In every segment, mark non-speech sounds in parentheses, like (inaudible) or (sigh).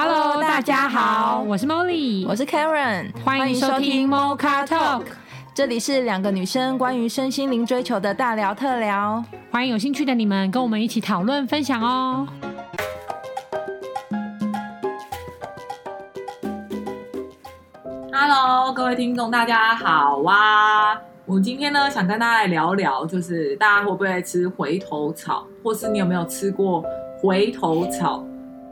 Hello，大家好，我是 Molly，我是 Karen，欢迎收听 Mocha Talk，这里是两个女生关于身心灵追求的大聊特聊，欢迎有兴趣的你们跟我们一起讨论分享哦。Hello，各位听众，大家好啊！我们今天呢，想跟大家来聊聊，就是大家会不会吃回头草，或是你有没有吃过回头草？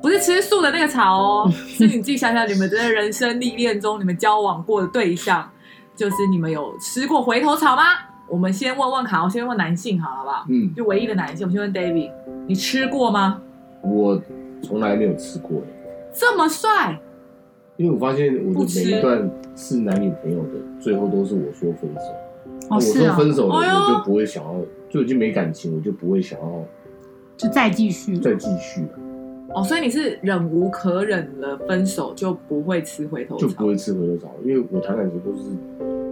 不是吃素的那个草哦，是你自己想想，你们的人生历练中，你们交往过的对象，就是你们有吃过回头草吗？我们先问问卡，我先问男性好了，好不好？嗯，就唯一的男性，我们先问 David，你吃过吗？我从来没有吃过，这么帅。因为我发现我的每一段是男女朋友的，最后都是我说分手。哦，是啊。我说分手了，哦、我就不会想要，就已经没感情，我就不会想要，就再继续，再继续。哦，所以你是忍无可忍了，分手就不会吃回头草，就不会吃回头草，因为我谈感情都是，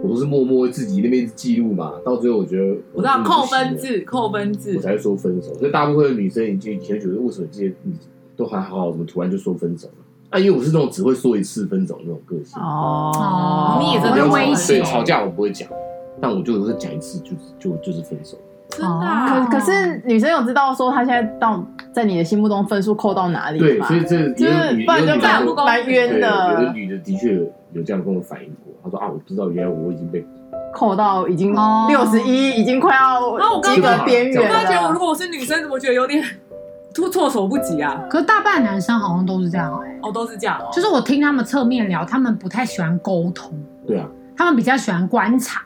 我都是默默自己那边记录嘛，到最后我觉得我，我知道扣分制，扣分制，我才会说分手。所以大部分的女生已经以前觉得，为什么这些你都还好好，怎么突然就说分手了？啊，因为我是那种只会说一次分手那种个性哦，你也真的危险，所以吵架我不会讲，但我就会讲一次，就是就就是分手。真的、啊？可可是女生有知道说她现在到在你的心目中分数扣到哪里？对，所以这就是不然就蛮蛮冤的。有的女的的确有有这样跟我反映过，她说啊，我不知道原来我已经被扣到已经六十一，已经快要及格边缘了。我刚刚觉得，如果我是女生，怎么觉得有点？措措手不及啊！可是大半男生好像都是这样哎、欸，哦，都是这样哦。就是我听他们侧面聊，他们不太喜欢沟通，对啊，他们比较喜欢观察。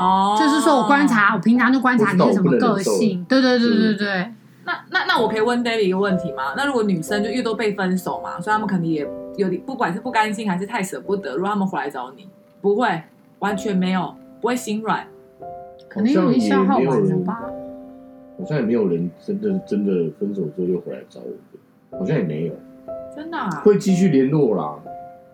哦，就是说我观察，我平常就观察你是什么个性。对对对对对。那那那我可以问 David 一个问题吗？那如果女生就越都被分手嘛，所以他们肯定也有点，不管是不甘心还是太舍不得，如果他们回来找你，不会完全没有，不会心软，可能有一消耗完了吧。好像也没有人真的真的分手之后又回来找我，好像也没有，真的、啊、会继续联络啦，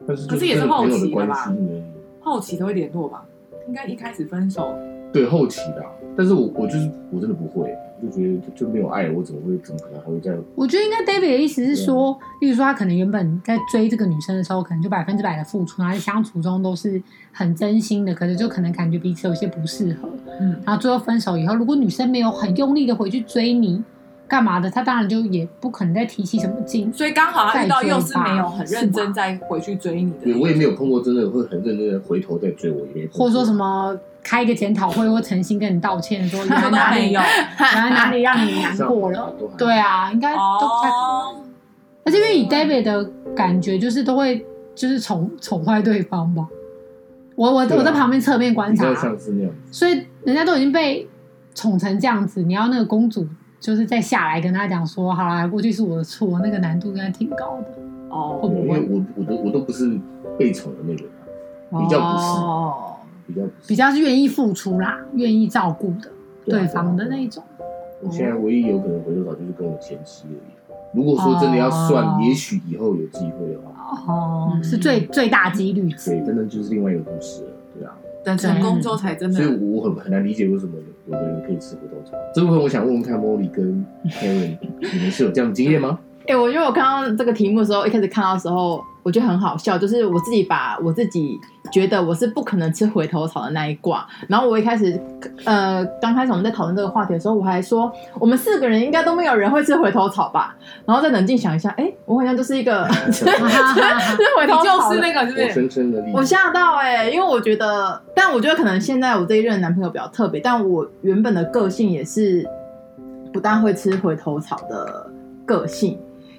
但是可是也是好奇的吧？的后期都会联络吧？应该一开始分手，对后期的、啊，但是我我就是我真的不会。就觉得就没有爱，我怎么会怎么可能还会这样？我觉得应该 David 的意思是说，啊、例如说他可能原本在追这个女生的时候，可能就百分之百的付出，然后在相处中都是很真心的，可是就可能感觉彼此有些不适合，嗯，然后最后分手以后，如果女生没有很用力的回去追你，干嘛的，他当然就也不可能再提起什么劲，所以刚好他遇到又是没有很认真再回去追你的，对，我也没有碰过真的会很认真的回头再追我，也没或者说什么。开一个检讨会，或诚心跟你道歉，说原来哪里有，(laughs) 原来哪里让你难过了？对啊，应该都不太可能。而且因为以 David 的感觉，就是都会就是宠宠坏对方吧。我我我在旁边侧面观察，所以人家都已经被宠成这样子，你要那个公主就是再下来跟他讲说，好啦，过去是我的错，那个难度应该挺高的。哦，会不会？因为我我都我都不是被宠的那个，比较不是。哦比较比较是愿意付出啦，愿意照顾的对方的那种。我现在唯一有可能回头找就是跟我前妻而已。如果说真的要算，也许以后有机会的话，哦，是最最大几率。对，真的就是另外一个故事了，对啊。等成功之后才真的。所以我很很难理解为什么有的人可以吃骨头茶。这部分我想问问看，Molly 跟 Karen，你们是有这样的经验吗？(laughs) 哎、欸，我觉得我看到这个题目的时候，一开始看到的时候，我觉得很好笑，就是我自己把我自己觉得我是不可能吃回头草的那一卦。然后我一开始，呃，刚开始我们在讨论这个话题的时候，我还说我们四个人应该都没有人会吃回头草吧。然后再冷静想一下，哎、欸，我好像就是一个 (laughs) 吃回头草，就是那个，是深深的我吓到哎、欸，因为我觉得，但我觉得可能现在我这一任男朋友比较特别，但我原本的个性也是不但会吃回头草的个性。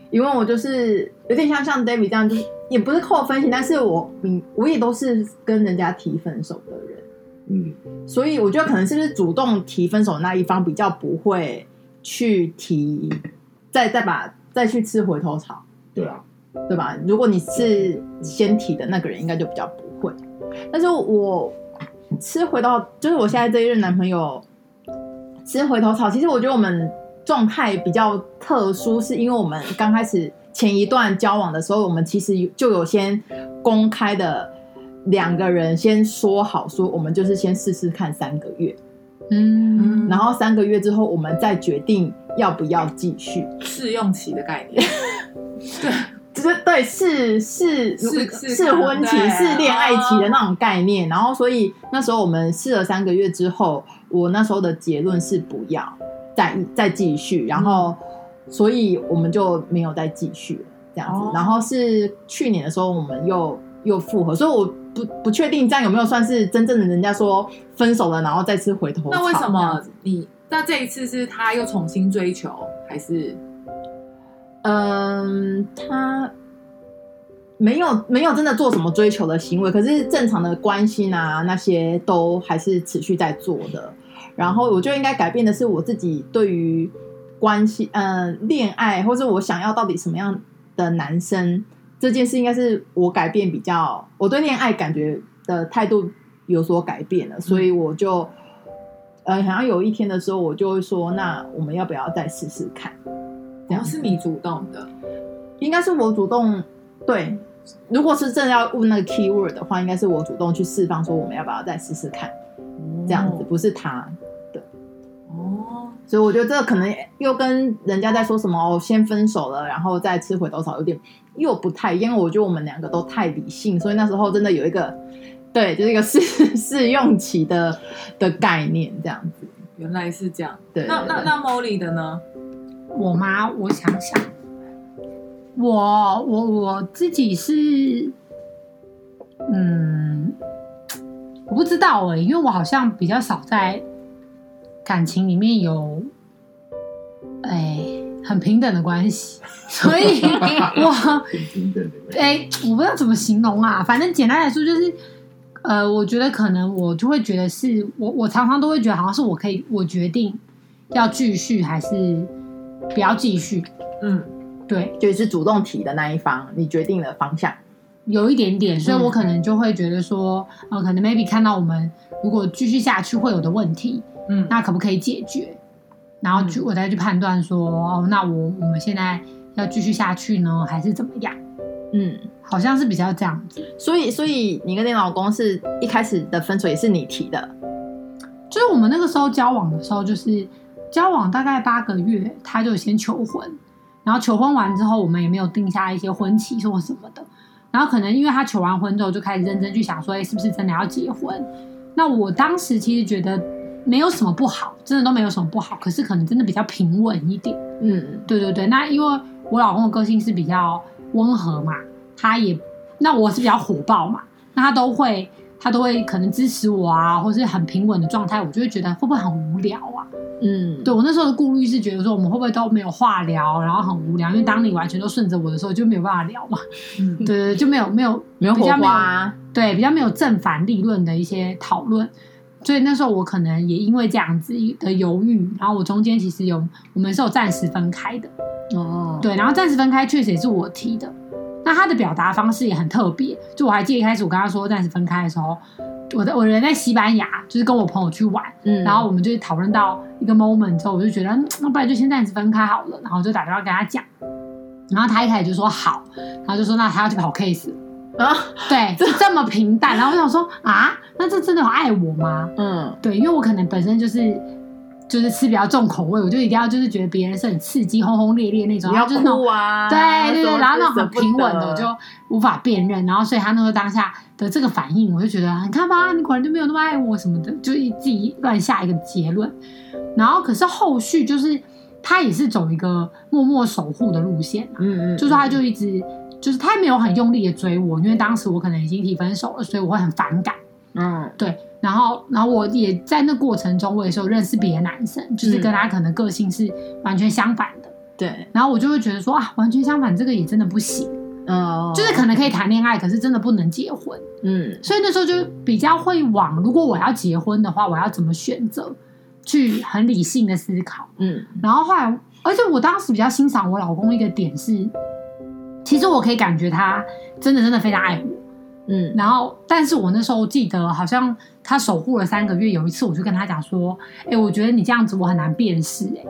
因为我就是有点像像 David 这样，就是也不是扣分型，但是我嗯，我也都是跟人家提分手的人，嗯，所以我觉得可能是不是主动提分手的那一方比较不会去提，再再把再去吃回头草，对啊，对吧？如果你是先提的那个人，应该就比较不会。但是我吃回到，就是我现在这一任男朋友吃回头草，其实我觉得我们。状态比较特殊，是因为我们刚开始前一段交往的时候，我们其实就有先公开的两个人先说好，说我们就是先试试看三个月，嗯，然后三个月之后，我们再决定要不要继续。试用期的概念。对，就是对试试试试婚期、试恋爱期的那种概念。然后，所以那时候我们试了三个月之后，我那时候的结论是不要再再继续。然后，所以我们就没有再继续了这样子。然后是去年的时候，我们又又复合。所以我不不确定这样有没有算是真正的人家说分手了，然后再次回头。那为什么你？那这一次是他又重新追求，还是？嗯，他没有没有真的做什么追求的行为，可是正常的关心啊，那些都还是持续在做的。然后我就应该改变的是我自己对于关系，嗯，恋爱或者我想要到底什么样的男生这件事，应该是我改变比较，我对恋爱感觉的态度有所改变了，所以我就呃，好像有一天的时候，我就会说，那我们要不要再试试看？然后是你主动的，应该是我主动。对，如果是真的要问那个 keyword 的话，应该是我主动去释放，说我们要不要再试试看，这样子不是他的。哦，所以我觉得这个可能又跟人家在说什么哦，先分手了，然后再吃回头草，有点又不太，因为我觉得我们两个都太理性，所以那时候真的有一个，对，就是一个试 (laughs) 试用期的的概念，这样子。原来是这样。对，那那那 Molly 的呢？我妈？我想想，我我我自己是，嗯，我不知道哎、欸，因为我好像比较少在感情里面有，哎、欸，很平等的关系，(laughs) 所以我很平等的，哎，我不知道怎么形容啊，反正简单来说就是，呃，我觉得可能我就会觉得是我，我常常都会觉得好像是我可以，我决定要继续还是。不要继续，嗯，对，就是主动提的那一方，你决定了方向，有一点点，所以我可能就会觉得说，呃，可能 maybe 看到我们如果继续下去会有的问题，嗯，那可不可以解决？然后去我再去判断说，哦，那我我们现在要继续下去呢，还是怎么样？嗯，好像是比较这样子。所以，所以你跟你老公是一开始的分手也是你提的，就是我们那个时候交往的时候，就是。交往大概八个月，他就先求婚，然后求婚完之后，我们也没有定下一些婚期或什么的。然后可能因为他求完婚之后，就开始认真去想说，哎，是不是真的要结婚？那我当时其实觉得没有什么不好，真的都没有什么不好。可是可能真的比较平稳一点。嗯，对对对。那因为我老公的个性是比较温和嘛，他也，那我是比较火爆嘛，那他都会。他都会可能支持我啊，或是很平稳的状态，我就会觉得会不会很无聊啊？嗯，对我那时候的顾虑是觉得说我们会不会都没有话聊，然后很无聊，因为当你完全都顺着我的时候，就没有办法聊嘛。嗯，对就没有没有没有火花，对，比较没有正反立论的一些讨论，所以那时候我可能也因为这样子的犹豫，然后我中间其实有我们是有暂时分开的哦，对，然后暂时分开确实也是我提的。那他的表达方式也很特别，就我还记得一开始我跟他说暂时分开的时候，我的我人在西班牙，就是跟我朋友去玩，嗯，然后我们就讨论到一个 moment 之后，我就觉得那不然就先暂时分开好了，然后就打电话跟他讲，然后他一开始就说好，然后就说那他要去跑 case 啊，(laughs) 对，就这么平淡，然后我想说啊，那这真的有爱我吗？嗯，对，因为我可能本身就是。就是吃比较重口味，我就一定要就是觉得别人是很刺激、轰轰烈烈那种，要哭啊，对对对，然后那种很平稳的，我就无法辨认。然后所以他那时候当下的这个反应，我就觉得你看吧，你果然就没有那么爱我什么的，就自己乱下一个结论。然后可是后续就是他也是走一个默默守护的路线，嗯嗯，就是他就一直就是他也没有很用力的追我，因为当时我可能已经提分手了，所以我会很反感，嗯，对。然后，然后我也在那过程中，我也是有认识别的男生，就是跟他可能个性是完全相反的。对。然后我就会觉得说啊，完全相反，这个也真的不行。嗯。就是可能可以谈恋爱，可是真的不能结婚。嗯。所以那时候就比较会往，如果我要结婚的话，我要怎么选择？去很理性的思考。嗯。然后后来，而且我当时比较欣赏我老公一个点是，其实我可以感觉他真的真的非常爱我。嗯，然后，但是我那时候记得，好像他守护了三个月。有一次，我就跟他讲说：“哎、欸，我觉得你这样子，我很难辨识。哎，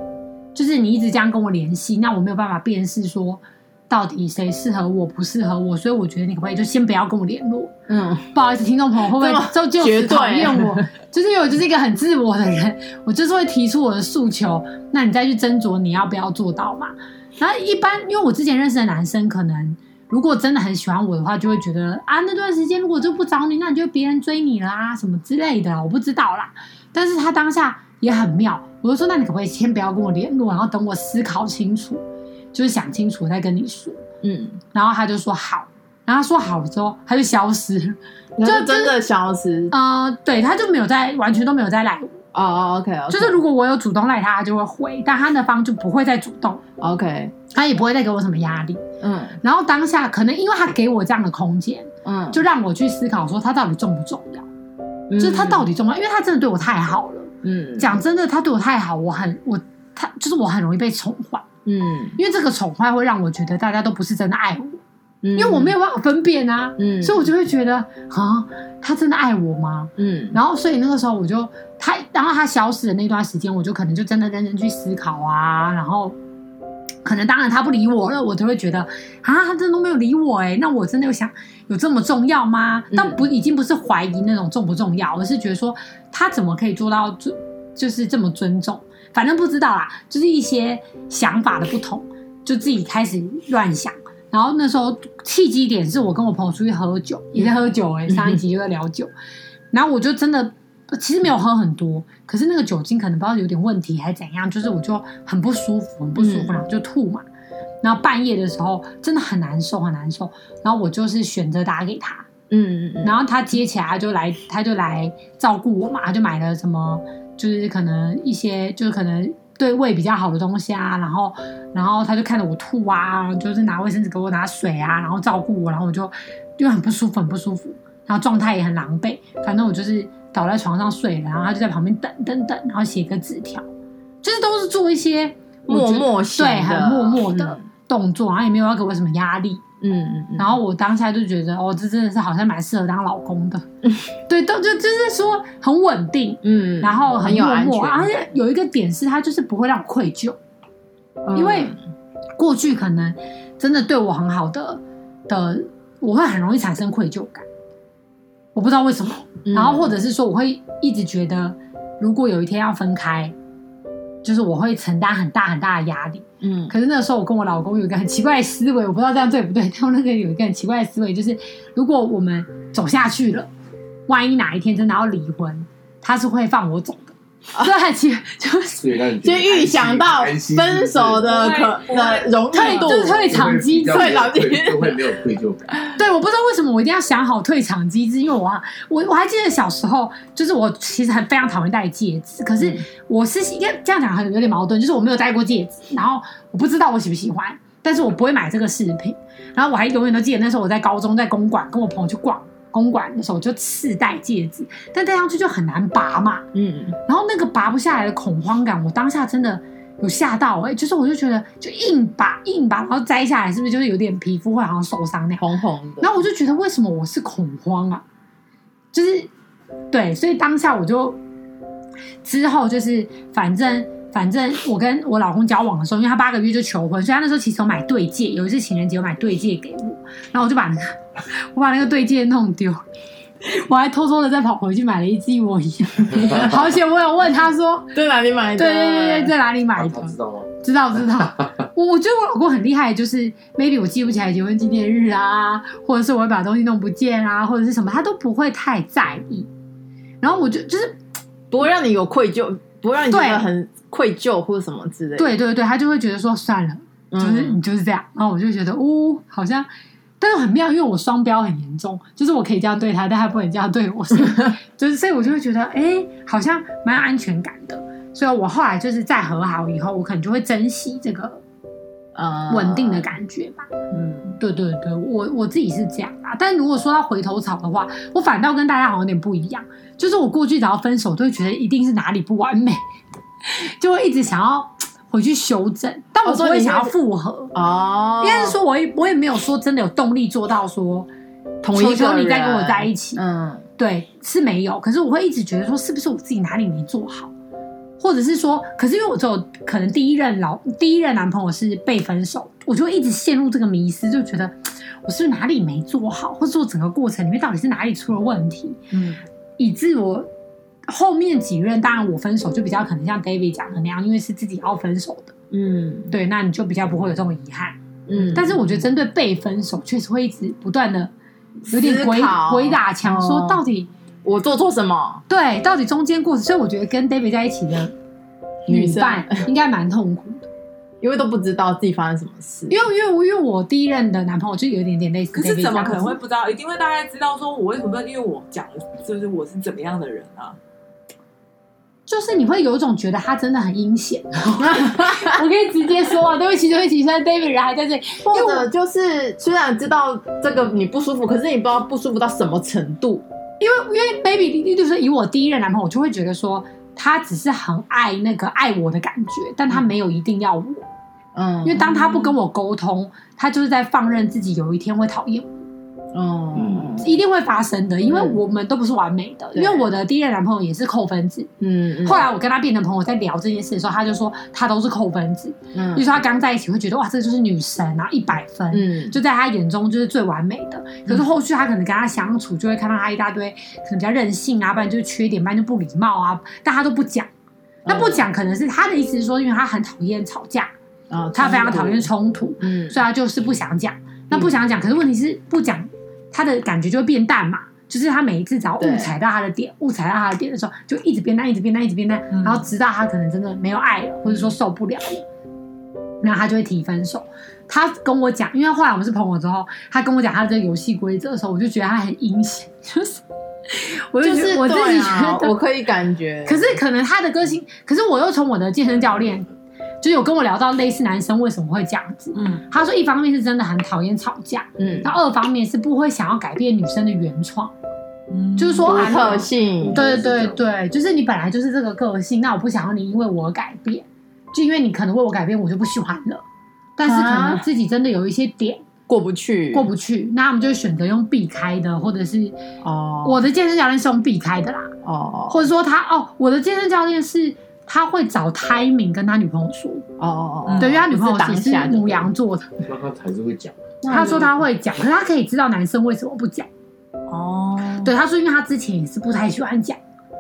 就是你一直这样跟我联系，那我没有办法辨识说到底谁适合我，不适合我。所以我觉得你可不可以就先不要跟我联络？嗯，不好意思，听众朋友会不会就就讨厌我？就是因为我就是一个很自我的人，我就是会提出我的诉求，那你再去斟酌你要不要做到嘛。然后一般，因为我之前认识的男生可能。如果真的很喜欢我的话，就会觉得啊，那段时间如果就不找你，那你就别人追你啦啊，什么之类的，我不知道啦。但是他当下也很妙，我就说，那你可不可以先不要跟我联络，然后等我思考清楚，就是想清楚再跟你说。嗯，然后他就说好，然后他说好了之后，他就消失，就真的消失。呃，对，他就没有在，完全都没有再来。哦、oh，OK，就是如果我有主动赖他，他就会回，但他那方就不会再主动，OK，他也不会再给我什么压力，嗯，然后当下可能因为他给我这样的空间，嗯，就让我去思考说他到底重不重要，嗯，就是他到底重要，因为他真的对我太好了，嗯，讲真的，他对我太好，我很我他就是我很容易被宠坏，嗯，因为这个宠坏会让我觉得大家都不是真的爱我。因为我没有办法分辨啊，嗯，所以我就会觉得啊，他真的爱我吗？嗯，然后所以那个时候我就他，然后他消失的那段时间，我就可能就真的认真去思考啊，然后可能当然他不理我了，我就会觉得啊，他真的都没有理我哎，那我真的有想有这么重要吗？但不已经不是怀疑那种重不重要，而是觉得说他怎么可以做到尊就是这么尊重，反正不知道啦，就是一些想法的不同，就自己开始乱想。然后那时候契机点是我跟我朋友出去喝酒，也在喝酒哎、欸，上一集就在聊酒、嗯，然后我就真的其实没有喝很多，可是那个酒精可能不知道有点问题还是怎样，就是我就很不舒服，很不舒服，然后就吐嘛。然后半夜的时候真的很难受，很难受。然后我就是选择打给他，嗯嗯嗯，然后他接起来他就来，他就来照顾我嘛，他就买了什么，就是可能一些，就是可能。对胃比较好的东西啊，然后，然后他就看着我吐啊，就是拿卫生纸给我拿水啊，然后照顾我，然后我就就很不舒服，很不舒服，然后状态也很狼狈，反正我就是倒在床上睡了，然后他就在旁边等等等，然后写个纸条，就是都是做一些默默对很默默的动作，然后也没有要给我什么压力。嗯嗯，然后我当下就觉得，哦，这真的是好像蛮适合当老公的，(laughs) 嗯、对，都就就是说很稳定，嗯，然后很有安全，而且有一个点是他就是不会让我愧疚，嗯、因为过去可能真的对我很好的的，我会很容易产生愧疚感，我不知道为什么，嗯、然后或者是说我会一直觉得，如果有一天要分开。就是我会承担很大很大的压力，嗯，可是那个时候我跟我老公有一个很奇怪的思维，我不知道这样对不对。(laughs) 他们那个有一个很奇怪的思维，就是如果我们走下去了，万一哪一天真的要离婚，他是会放我走的。(laughs) 对，其实就是就预想到分手的可的容易度，就是退场机制，退场机制就会没有愧疚感。对，我不知道为什么我一定要想好退场机制，因为我我我还记得小时候，就是我其实很非常讨厌戴戒指，可是我是应该这样讲很有点矛盾，就是我没有戴过戒指，然后我不知道我喜不喜欢，但是我不会买这个饰品，然后我还永远都记得那时候我在高中在公馆跟我朋友去逛。公馆的时候就次戴戒指，但戴上去就很难拔嘛，嗯，然后那个拔不下来的恐慌感，我当下真的有吓到哎、欸，就是我就觉得就硬拔硬拔，然后摘下来是不是就是有点皮肤会好像受伤那样红红的，然后我就觉得为什么我是恐慌啊？就是对，所以当下我就之后就是反正。反正我跟我老公交往的时候，因为他八个月就求婚，所以他那时候其实有买对戒，有一次情人节有买对戒给我，然后我就把那个我把那个对戒弄丢，我还偷偷的再跑回去买了一只一模一样，好险我有问他说 (laughs) 在哪里买的，对对对对，在哪里买的，知道吗？知道知道，(laughs) 我我觉得我老公很厉害，就是 maybe 我记不起来结婚纪念日啊，或者是我会把东西弄不见啊，或者是什么，他都不会太在意，然后我就就是不会让你有愧疚，不会让你觉得很。愧疚或者什么之类的，对对对，他就会觉得说算了，就是你就是这样，然后我就觉得哦，好像，但是很妙，因为我双标很严重，就是我可以这样对他，但他不能这样对我，(laughs) 就是所以我就会觉得哎，好像蛮有安全感的，所以我后来就是再和好以后，我可能就会珍惜这个呃稳定的感觉吧，嗯，对对对，我我自己是这样啊，但如果说到回头草的话，我反倒跟大家好像有点不一样，就是我过去只要分手，都会觉得一定是哪里不完美。(laughs) 就会一直想要回去修正，但我不会想要复合哦。应该是说，我也我也没有说真的有动力做到说，求求你再跟我在一起。嗯，对，是没有。可是我会一直觉得说，是不是我自己哪里没做好，或者是说，可是因为我只有可能第一任老第一任男朋友是被分手，我就会一直陷入这个迷失，就觉得我是不是哪里没做好，或者说整个过程里面到底是哪里出了问题，嗯，以致我。后面几任，当然我分手就比较可能像 David 讲的那样，因为是自己要分手的，嗯，对，那你就比较不会有这种遗憾，嗯，但是我觉得针对被分手，确实会一直不断的有点鬼鬼打墙，说到底我做错什么？对，到底中间过程，所以我觉得跟 David 在一起的女伴应该蛮痛苦的。因为都不知道自己发生什么事，因为因为因为我第一任的男朋友就有一点点类似，可是怎么可能会不知道？一定会大概知道说，我为什么？因为我讲的就是我是怎么样的人啊？就是你会有一种觉得他真的很阴险，我可以直接说啊，对不起对不起，现在 David 人还在这里，或者就是虽然知道这个你不舒服，可是你不知道不舒服到什么程度，因为因为 Baby 就是以我第一任男朋友，我就会觉得说。他只是很爱那个爱我的感觉，但他没有一定要我，嗯，因为当他不跟我沟通，他就是在放任自己有一天会讨厌我。嗯，一定会发生的，因为我们都不是完美的。因为我的第一任男朋友也是扣分制，嗯，后来我跟他变成朋友，在聊这件事的时候，他就说他都是扣分制，嗯，就说他刚在一起会觉得哇，这就是女神啊，一百分，嗯，就在他眼中就是最完美的。可是后续他可能跟他相处，就会看到他一大堆可能比较任性啊，不然就是缺点，不然就不礼貌啊，但他都不讲。那不讲可能是他的意思是说，因为他很讨厌吵架，啊，他非常讨厌冲突，嗯，所以他就是不想讲。那不想讲，可是问题是不讲。他的感觉就会变淡嘛，就是他每一次只要误踩到他的点，误踩到他的点的时候，就一直变淡，一直变淡，一直变淡，然后直到他可能真的没有爱了，或者说受不了了，然后他就会提分手。他跟我讲，因为后来我们是朋友之后，他跟我讲他的这个游戏规则的时候，我就觉得他很阴险，就是 (laughs) 我就觉得我自己觉得我可以感觉，可是可能他的个性，可是我又从我的健身教练。就有跟我聊到类似男生为什么会这样子，嗯，他说一方面是真的很讨厌吵架，嗯，然后二方面是不会想要改变女生的原创，嗯，就是说独特性，对对对，就是你本来就是这个个性，那我不想要你因为我改变，就因为你可能为我改变，我就不喜欢了，但是可能自己真的有一些点过不去，过不去，那我们就选择用避开的，或者是哦，我的健身教练是用避开的啦，哦，或者说他哦，我的健身教练是。他会找 timing 跟他女朋友说哦，哦哦对，因为他女朋友其实是牡羊座的，那他还是会讲。他说他会讲，可是他可以知道男生为什么不讲哦。对，他说因为他之前也是不太喜欢讲，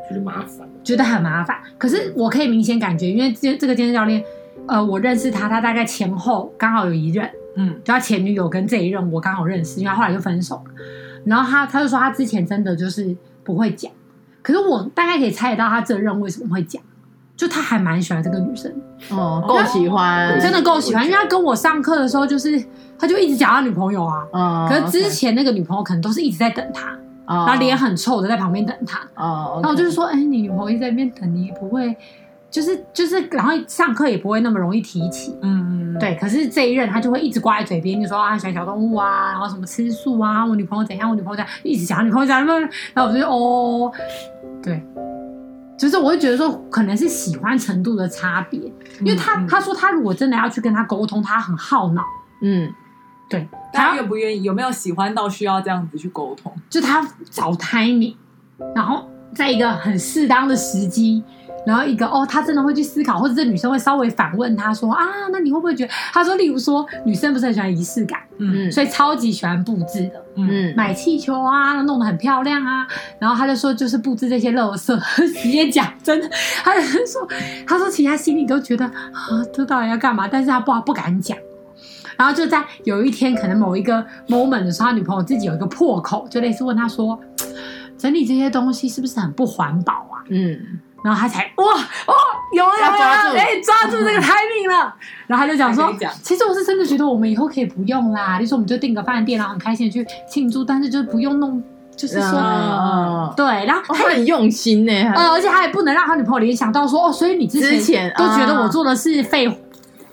觉得麻烦，觉得很麻烦。可是我可以明显感觉，因为这这个健身教练，呃，我认识他，他大概前后刚好有一任，嗯，就他前女友跟这一任我刚好认识，因为他后来就分手了。然后他他就说他之前真的就是不会讲，可是我大概可以猜得到他这任为什么会讲。就他还蛮喜欢这个女生，哦，够喜欢，真的够喜欢，因为他跟我上课的时候，就是他就一直讲他女朋友啊，嗯，可是之前那个女朋友可能都是一直在等他，然后脸很臭的在旁边等他，哦，然后我就是说，哎，你女朋友一直在那边等你，也不会，就是就是，然后上课也不会那么容易提起，嗯，对，可是这一任他就会一直挂在嘴边，就说啊，喜欢小动物啊，然后什么吃素啊，我女朋友怎样，我女朋友怎样，一直讲女朋友怎样，然后我就哦，对。就是我会觉得说，可能是喜欢程度的差别，因为他他说他如果真的要去跟他沟通，他很耗脑，嗯，对，他愿不愿意，有没有喜欢到需要这样子去沟通？就他找 timing，然后在一个很适当的时机。然后一个哦，他真的会去思考，或者这女生会稍微反问他说啊，那你会不会觉得？他说，例如说女生不是很喜欢仪式感，嗯，所以超级喜欢布置的，嗯，买气球啊，弄得很漂亮啊。然后他就说，就是布置这些垃圾，(laughs) 直接讲真的，他就说，他说其实他心里都觉得啊，这到底要干嘛？但是他不不敢讲。然后就在有一天，可能某一个 moment 的时候，他女朋友自己有一个破口，就类似问他说，整理这些东西是不是很不环保啊？嗯。然后他才哇哦，有有有啊，哎，抓住这个 (laughs) timing 了。然后他就讲说，其实我是真的觉得我们以后可以不用啦，就是我们就订个饭店，然后很开心的去庆祝，但是就是不用弄，就是说，对，然后他很用心呢，呃，而且他也不能让他女朋友联想到说，哦，所以你之前都觉得我做的是废。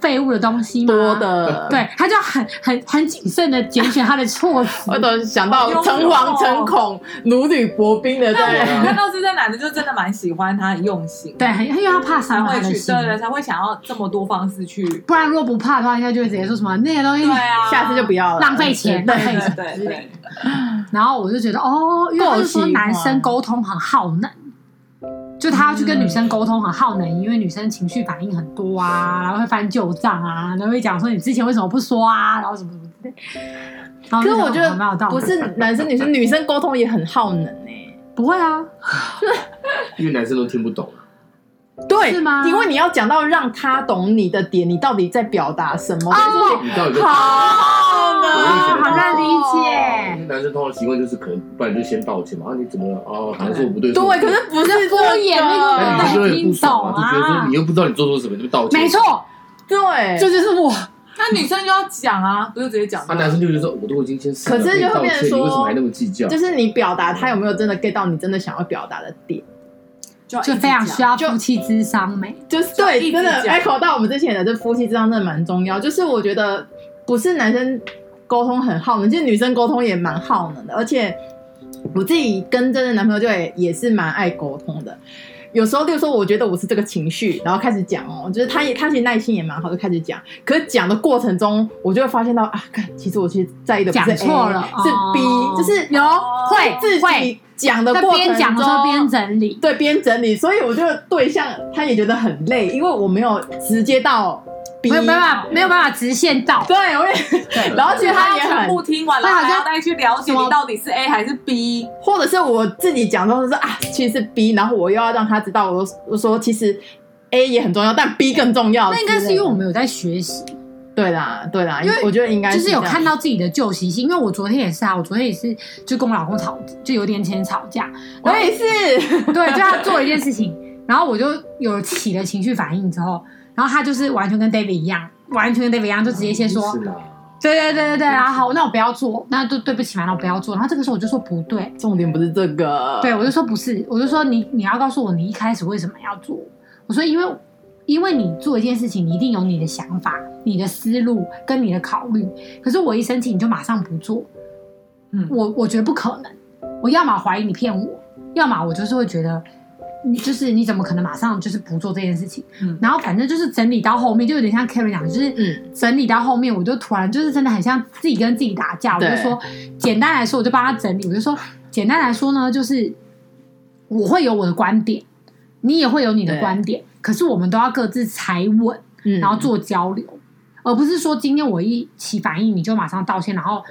废物的东西多的，对，他就很很很谨慎的拣选他的措辞。我都想到诚惶诚恐、如履薄冰的。对，看到这些男的就真的蛮喜欢他，很用心。对，因为他怕伤害去，对对，才会想要这么多方式去。不然如果不怕的话，应该就会直接说什么那些东西，对啊，下次就不要了，浪费钱，浪费钱。对对。然后我就觉得哦，因为说男生沟通很耗能。就他要去跟女生沟通很耗能，因为女生情绪反应很多啊，然后会翻旧账啊，然后会讲说你之前为什么不说啊，然后什么什么之类。可是我觉得不是男生女生，女生沟通也很耗能诶。不会啊，(laughs) 因为男生都听不懂。对，是吗？因为你要讲到让他懂你的点，你到底在表达什么？哦，你到底好呢，好难理解。男生通常习惯就是可能，不然就先道歉嘛。啊，你怎么了？哦，好像是我不对。对，可是不是敷衍那个，那你就会不爽啊，就觉得说你又不知道你做错什么，就道歉。没错，对，这就是我。那女生就要讲啊，不是直接讲。那男生就觉得说，我都已经先可是就会变成说，为什么还那么计较？就是你表达他有没有真的 get 到你真的想要表达的点。就非常需要夫妻之商没？就是对，真的 echo 到我们之前的这夫妻之商真的蛮重要。就是我觉得不是男生沟通很耗能，其实女生沟通也蛮耗能的。而且我自己跟真的男朋友就也也是蛮爱沟通的。有时候，例如说，我觉得我是这个情绪，然后开始讲哦，就是他也他其实耐心也蛮好，就开始讲。可是讲的过程中，我就会发现到啊，看，其实我其实在意的不是 A，了，是 B，、哦、就是有会自己讲的过程中边讲的边整理，对，边整理。所以我觉得对象他也觉得很累，因为我没有直接到。没有办法，没有办法直线到。对，我也对。(laughs) 然后其实他也很不听完了，还要再去了解你到底是 A 还是 B，或者是我自己讲的是啊，其实是 B，然后我又要让他知道，我我说其实 A 也很重要，但 B 更重要。那应该是因为我们有在学习。对啦，对啦，因为我觉得应该就是有看到自己的旧习性。因为我昨天也是啊，我昨天也是就跟我老公吵，就有点前吵架。我也是，对，就他做一件事情，然后我就有起了情绪反应之后。然后他就是完全跟 David 一样，完全跟 David 一样，就直接先说，对对对对对，然后好，那我不要做，那就对不起嘛，那我不要做。然后这个时候我就说不对，重点不是这个，对，我就说不是，我就说你你要告诉我你一开始为什么要做。我说因为因为你做一件事情，你一定有你的想法、你的思路跟你的考虑。可是我一生气你就马上不做，嗯，我我觉得不可能。我要么怀疑你骗我，要么我就是会觉得。你就是你怎么可能马上就是不做这件事情？嗯，然后反正就是整理到后面，就有点像 Karen 讲，就是嗯，整理到后面，我就突然就是真的很像自己跟自己打架。我就说，简单来说，我就帮他整理。我就说，简单来说呢，就是我会有我的观点，你也会有你的观点，可是我们都要各自踩稳，然后做交流，嗯，而不是说今天我一起反应，你就马上道歉，然后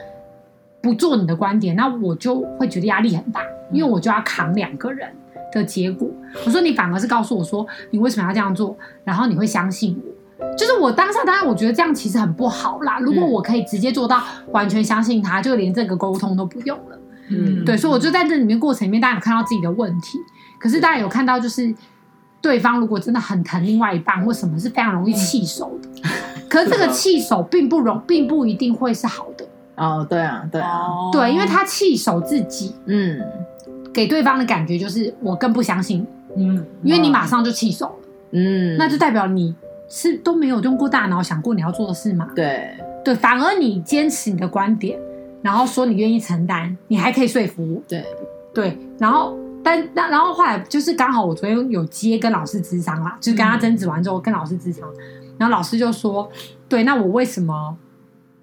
不做你的观点，那我就会觉得压力很大，因为我就要扛两个人的结果，我说你反而是告诉我说你为什么要这样做，然后你会相信我，就是我当下当然我觉得这样其实很不好啦。如果我可以直接做到完全相信他，就连这个沟通都不用了。嗯，对，所以我就在这里面过程里面，大家有看到自己的问题，可是大家有看到就是对方如果真的很疼另外一半或什么，是非常容易气手的。嗯、可是这个气手并不容，并不一定会是好的。哦，对啊，对啊，对，因为他气手自己，嗯。给对方的感觉就是我更不相信。你，嗯，因为你马上就弃手了，嗯，那就代表你是都没有用过大脑想过你要做的事嘛，对，对，反而你坚持你的观点，然后说你愿意承担，你还可以说服。我，对，对，然后但那然后后来就是刚好我昨天有接跟老师咨商啦，就是跟他争执完之后跟老师咨商，然后老师就说，对，那我为什么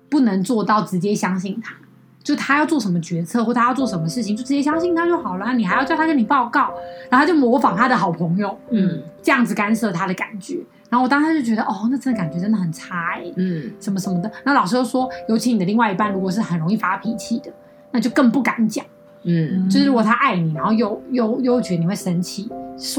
不能做到直接相信他？就他要做什么决策，或他要做什么事情，就直接相信他就好了。你还要叫他跟你报告，然后他就模仿他的好朋友，嗯，这样子干涉他的感觉。然后我当时就觉得，哦，那真的感觉真的很差哎，嗯，什么什么的。那老师又说，尤其你的另外一半如果是很容易发脾气的，那就更不敢讲，嗯，就是如果他爱你，然后又又又觉得你会生气，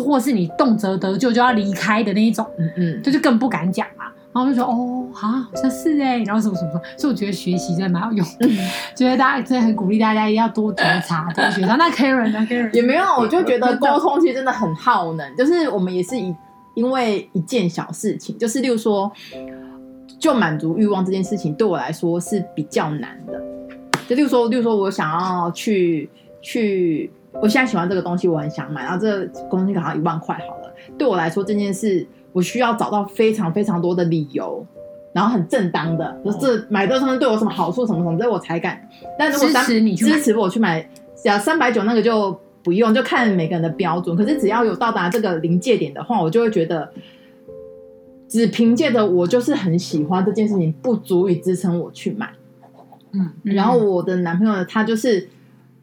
或是你动辄得咎就要离开的那一种，嗯嗯，这就更不敢讲嘛。然后就说哦，好像是哎，然后什么什么什么，所以我觉得学习真的蛮有用，嗯、觉得大家真的很鼓励大家一定要多觉察、(laughs) 多学习。那 Karen 呢？Karen 也没有，我就觉得 (laughs) 沟通其实真的很耗能。就是我们也是以因为一件小事情，就是例如说，就满足欲望这件事情对我来说是比较难的。就例如说，例如说我想要去去，我现在喜欢这个东西，我很想买，然后这个东西可能一万块好了，对我来说这件事。我需要找到非常非常多的理由，然后很正当的，就是买这个东西对我什么好处什么什么，这我才敢。但如果支持你去支持我去买，只要三百九那个就不用，就看每个人的标准。可是只要有到达这个临界点的话，我就会觉得，只凭借着我就是很喜欢这件事情，不足以支撑我去买。嗯，然后我的男朋友呢，他就是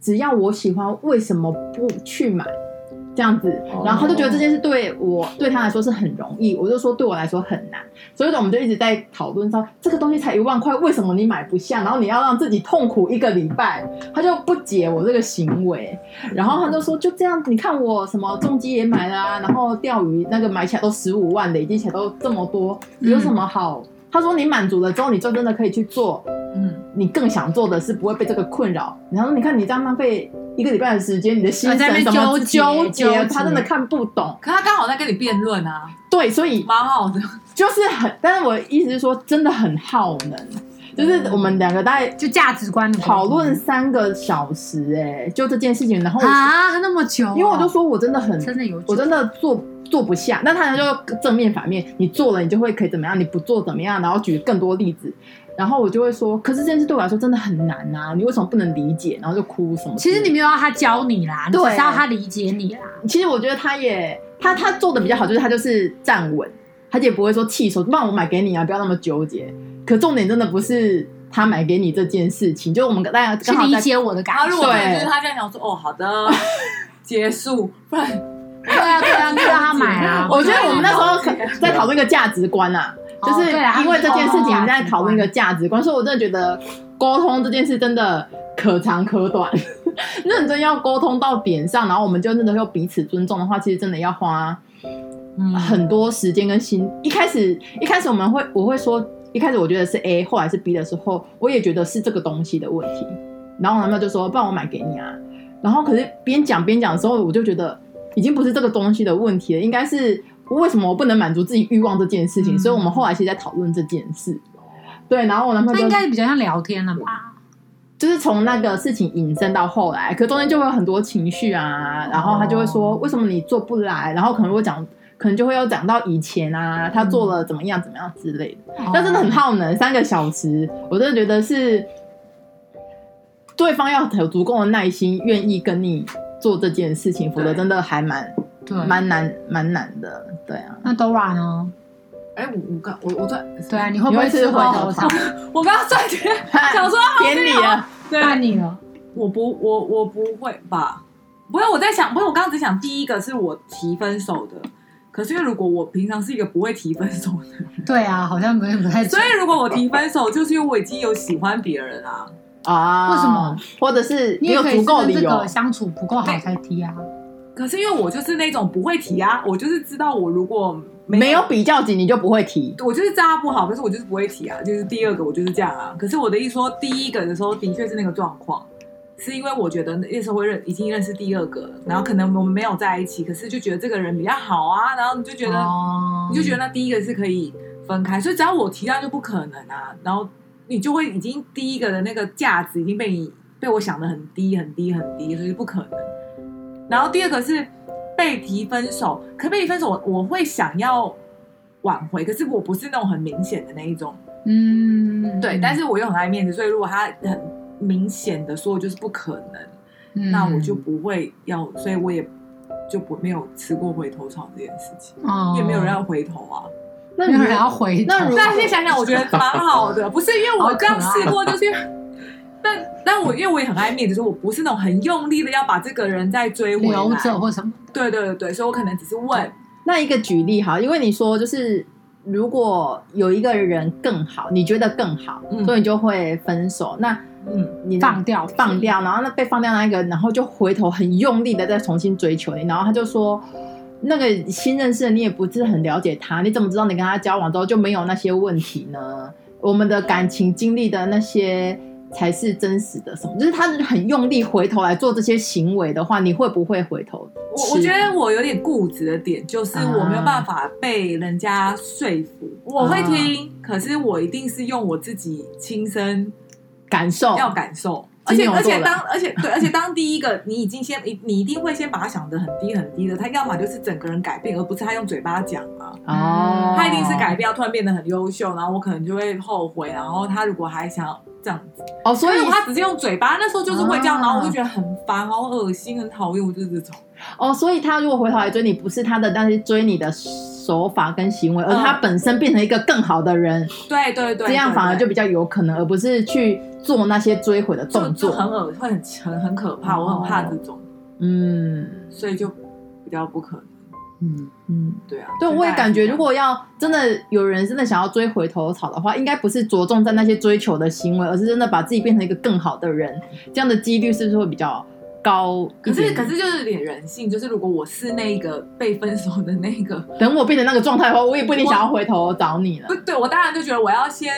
只要我喜欢，为什么不去买？这样子，然后他就觉得这件事对我对他来说是很容易，我就说对我来说很难，所以我们就一直在讨论说这个东西才一万块，为什么你买不下？然后你要让自己痛苦一个礼拜，他就不解我这个行为，然后他就说就这样，你看我什么重机也买了啊，然后钓鱼那个买起来都十五万，累积起来都这么多，有什么好？嗯、他说你满足了之后，你就真的可以去做，嗯，你更想做的是不会被这个困扰。然后你看你这样浪费。一个礼拜的时间，你的心神什么纠结，他真的看不懂。可他刚好在跟你辩论啊，对，所以蛮好的，就是很。但是我意思是说，真的很耗能，就是我们两个大概就价值观讨论三个小时，哎，就这件事情，然后啊，那么久，因为我就说我真的很真的有，我真的做做不下。那他就正面反面，你做了你就会可以怎么样，你不做怎么样，然后举更多例子。然后我就会说，可是这件事对我来说真的很难啊！你为什么不能理解？然后就哭什么？其实你没有要他教你啦，对，你只是要他理解你啦。其实我觉得他也他他做的比较好，就是他就是站稳，他也不会说气手，那我买给你啊，不要那么纠结。可重点真的不是他买给你这件事情，就我们大家去理解我的感受。如果就是他这样讲说，哦，好的，结束，不然对啊对啊，就让他买啊。我觉得我们那时候 (laughs) 在讨论一个价值观啊。就是因为这件事情在讨论一个价值观，所以我真的觉得沟通这件事真的可长可短。(laughs) 认真要沟通到点上，然后我们就真的又彼此尊重的话，其实真的要花很多时间跟心。一开始一开始我们会我会说，一开始我觉得是 A，后来是 B 的时候，我也觉得是这个东西的问题。然后男朋友就说：“不然我买给你啊。”然后可是边讲边讲的时候，我就觉得已经不是这个东西的问题了，应该是。为什么我不能满足自己欲望这件事情？嗯、所以我们后来其实在讨论这件事。对，然后我男朋友应该比较像聊天了吧？就是从那个事情引申到后来，可中间就会有很多情绪啊，然后他就会说：“为什么你做不来？”然后可能会讲，可能就会要讲到以前啊，他做了怎么样怎么样之类的。嗯、但真的很耗能，三个小时，我真的觉得是对方要有足够的耐心，愿意跟你做这件事情，否则真的还蛮。蛮难，蛮难的，对啊。那 Dora 呢？哎，我我刚我我在，对啊，你会不会吃回头草？(laughs) 我刚刚在 (laughs) 想说点你了，对你了。我不，我我不会吧？不是我在想，不是我刚刚只想第一个是我提分手的。可是因为如果我平常是一个不会提分手的人，(laughs) 对啊，好像没有不太。所以如果我提分手，就是因为我已经有喜欢别人啊啊？为什么？或者是你有足够理由相处不够好才提啊？可是因为我就是那种不会提啊，我就是知道我如果没有，比较级，你就不会提。我就是知道他不好，可是我就是不会提啊。就是第二个，我就是这样啊。可是我的意思说，第一个的时候的确是那个状况，是因为我觉得那时候会认已经认识第二个了，然后可能我们没有在一起，可是就觉得这个人比较好啊，然后你就觉得，哦、你就觉得那第一个是可以分开，所以只要我提到就不可能啊，然后你就会已经第一个的那个价值已经被你被我想的很低很低很低，所以不可能。然后第二个是被提分手，可被提分手我，我会想要挽回，可是我不是那种很明显的那一种，嗯，对，但是我又很爱面子，所以如果他很明显的说就是不可能，嗯、那我就不会要，所以我也就不没有吃过回头草这件事情，哦，因为没有人要回头啊，那没有人要回头，那如果现在想想，我觉得蛮好的，不是因为我这样试过，就是。但但我因为我也很爱面子，所以我不是那种很用力的要把这个人再追回来留着或什么。对对对对，所以我可能只是问。那一个举例哈，因为你说就是如果有一个人更好，你觉得更好，嗯、所以你就会分手。那嗯，你放掉放掉，然后那被放掉那一个，然后就回头很用力的再重新追求你，然后他就说那个新认识的你也不是很了解他，你怎么知道你跟他交往之后就没有那些问题呢？我们的感情经历的那些。才是真实的什么？就是他很用力回头来做这些行为的话，你会不会回头？我我觉得我有点固执的点，就是我没有办法被人家说服。啊、我会听，可是我一定是用我自己亲身感受，要感受。而且而且当而且对，而且当第一个你已经先你你一定会先把他想的很低很低的，他要么就是整个人改变，而不是他用嘴巴讲嘛。哦，他一定是改变，突然变得很优秀，然后我可能就会后悔。然后他如果还想要这样子，哦，所以他只是用嘴巴，那时候就是会这样，然后我就觉得很烦，好恶心，很讨厌，我就是这种。哦，所以他如果回头来追你，不是他的，但是追你的手法跟行为，而他本身变成一个更好的人。对对对，这样反而就比较有可能，而不是去。做那些追悔的动作，很恶，会很很很可怕，我很怕这种，嗯，所以就比较不可能。嗯嗯，对啊，对，我也感觉如果要真的有人真的想要追回头草的话，应该不是着重在那些追求的行为，而是真的把自己变成一个更好的人，这样的几率是不是会比较高？可是可是就是有点人性，就是如果我是那个被分手的那个，等我变成那个状态的话，我也不一定想要回头找你了。不，对，我当然就觉得我要先。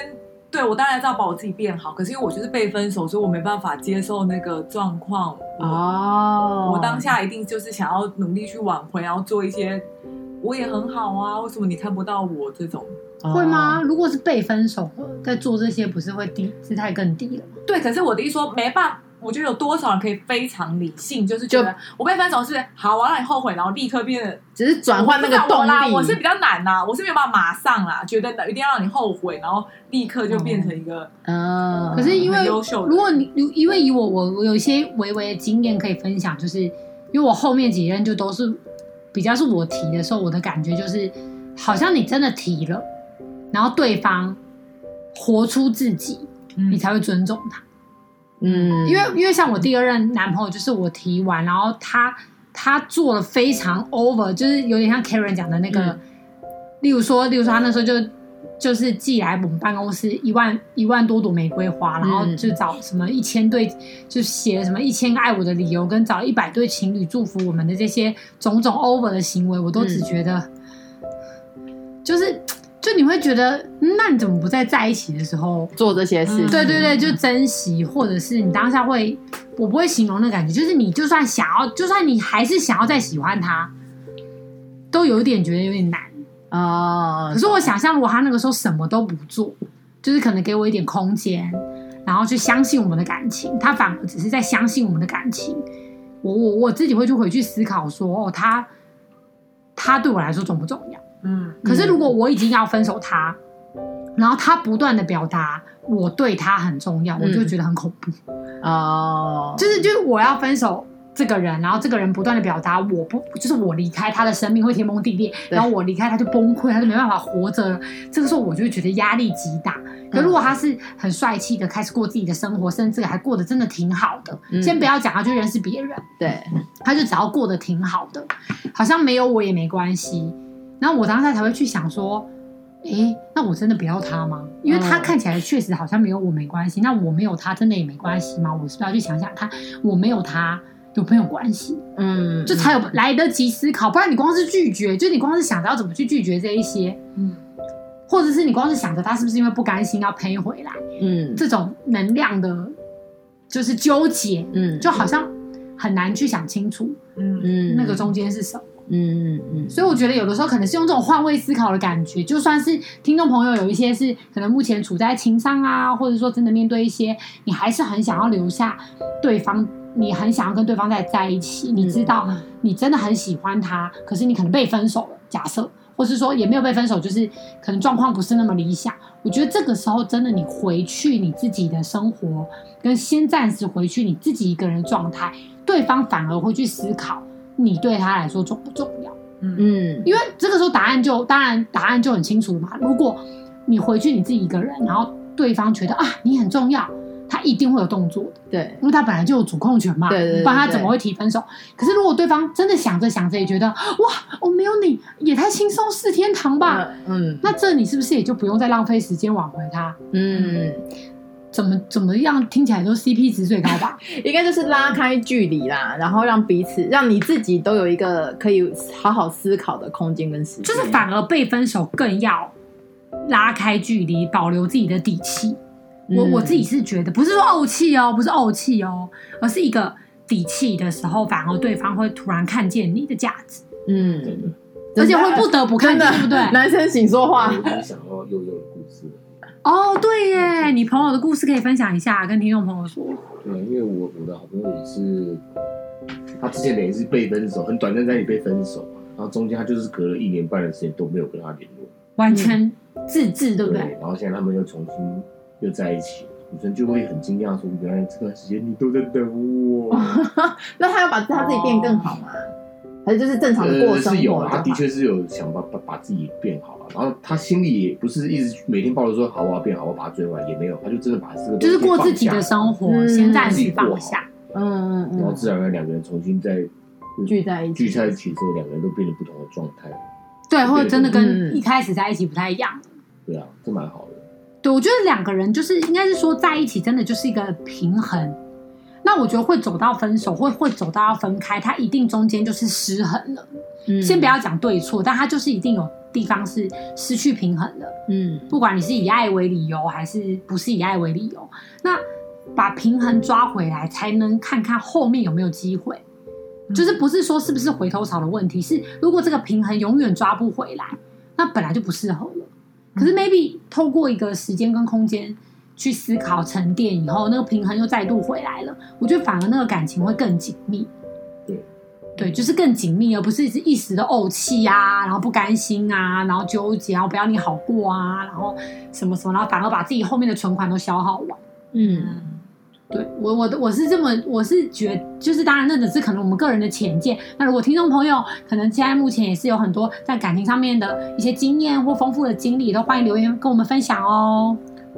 对，我当然知道把我自己变好，可是因为我就是被分手，所以我没办法接受那个状况。哦，oh. 我当下一定就是想要努力去挽回，然后做一些我也很好啊，为什么你看不到我这种？Oh. 会吗？如果是被分手在做这些，不是会低姿态更低了吗？对，可是我的意思说没办法。我觉得有多少人可以非常理性，就是觉得我被分手是好，我让你后悔，然后立刻变得只是转换那个动力。我，我是比较难呐、啊，我是没有办法马上啦，觉得一定要让你后悔，然后立刻就变成一个嗯。可是因为优秀，如果你因为以我我我有一些微微的经验可以分享，就是因为我后面几任就都是比较是我提的时候，我的感觉就是好像你真的提了，然后对方活出自己，你才会尊重他。嗯，因为因为像我第二任男朋友，就是我提完，然后他他做了非常 over，就是有点像 Karen 讲的那个，嗯、例如说，例如说他那时候就就是寄来我们办公室一万一万多朵玫瑰花，然后就找什么一千对，就写什么一千个爱我的理由，跟找一百对情侣祝福我们的这些种种 over 的行为，我都只觉得就是。就你会觉得，那你怎么不在在一起的时候做这些事？对对对，就珍惜，或者是你当下会，我不会形容那感觉，就是你就算想要，就算你还是想要再喜欢他，都有一点觉得有点难啊。Uh, 可是我想象，如果他那个时候什么都不做，就是可能给我一点空间，然后去相信我们的感情，他反而只是在相信我们的感情。我我我自己会去回去思考说，哦，他他对我来说重不重要？嗯，可是如果我已经要分手他，嗯、然后他不断的表达我对他很重要，嗯、我就觉得很恐怖哦。就是就是我要分手这个人，然后这个人不断的表达我不就是我离开他的生命会天崩地裂，然后我离开他就崩溃，他就没办法活着了。这个时候我就会觉得压力极大。可如果他是很帅气的开始过自己的生活，甚至还过得真的挺好的，嗯、先不要讲他就认识别人，对，他就只要过得挺好的，好像没有我也没关系。然后我当时才会去想说，诶，那我真的不要他吗？因为他看起来确实好像没有我没关系。那我没有他真的也没关系吗？我是不是要去想想他，我没有他有没有关系？嗯，就才有来得及思考。不然你光是拒绝，就你光是想着要怎么去拒绝这一些，嗯，或者是你光是想着他是不是因为不甘心要赔回来，嗯，这种能量的，就是纠结，嗯，就好像很难去想清楚，嗯嗯，那个中间是什么？嗯嗯嗯，所以我觉得有的时候可能是用这种换位思考的感觉，就算是听众朋友有一些是可能目前处在情商啊，或者说真的面对一些，你还是很想要留下对方，你很想要跟对方再在一起，你知道你真的很喜欢他，可是你可能被分手了，假设，或是说也没有被分手，就是可能状况不是那么理想。我觉得这个时候真的你回去你自己的生活，跟先暂时回去你自己一个人状态，对方反而会去思考。你对他来说重不重要？嗯，因为这个时候答案就当然答案就很清楚了嘛。如果你回去你自己一个人，然后对方觉得啊你很重要，他一定会有动作的。对，因为他本来就有主控权嘛。对对，对，不然他怎么会提分手？可是如果对方真的想着想着也觉得哇，我没有你也太轻松是天堂吧。嗯，那这你是不是也就不用再浪费时间挽回他？嗯。怎么怎么样听起来都 CP 值最高吧？(laughs) 应该就是拉开距离啦，然后让彼此，让你自己都有一个可以好好思考的空间跟时间。就是反而被分手更要拉开距离，保留自己的底气。嗯、我我自己是觉得，不是说怄气哦，不是怄气哦，而是一个底气的时候，反而对方会突然看见你的价值。嗯，而且会不得不看见，对不对？男生请说话。想要悠悠的故事。哦，对耶，你朋友的故事可以分享一下，跟听众朋友说。对，因为我我的好朋友也是，他之前等于是被分手，很短暂在那里被分手，然后中间他就是隔了一年半的时间都没有跟他联络，完全自制，对不对？然后现在他们又重新又在一起，女生就会很惊讶说：“原来这段时间你都在等我。(laughs) ”那他要把他自己变更好吗？还是就是正常的过生活？是有，他的确是有想把把把自己变好了。然后他心里也不是一直每天抱着说好我要变好，我把他追回来也没有，他就真的把这个就是过自己的生活，嗯、先暂时放下，嗯嗯，然后自然而然两个人重新再聚在一起，聚在一起之后，两个人都变得不同的状态。对，或者真的跟一开始在一起不太一样。对啊，这蛮好的。对，我觉得两个人就是应该是说在一起，真的就是一个平衡。那我觉得会走到分手，或会走到要分开，它一定中间就是失衡了。嗯，先不要讲对错，但它就是一定有地方是失去平衡了。嗯，不管你是以爱为理由，还是不是以爱为理由，那把平衡抓回来，才能看看后面有没有机会。就是不是说是不是回头草的问题，是如果这个平衡永远抓不回来，那本来就不适合了。可是 maybe 透过一个时间跟空间去思考沉淀以后，那个平衡又再度回来了。我觉得反而那个感情会更紧密。对，对，就是更紧密，而不是一时的怄气啊，然后不甘心啊，然后纠结，然后不要你好过啊，然后什么什么，然后反而把自己后面的存款都消耗完。嗯。对我，我的我是这么，我是觉，就是当然，那只是可能我们个人的浅见。那如果听众朋友可能现在目前也是有很多在感情上面的一些经验或丰富的经历，都欢迎留言跟我们分享哦。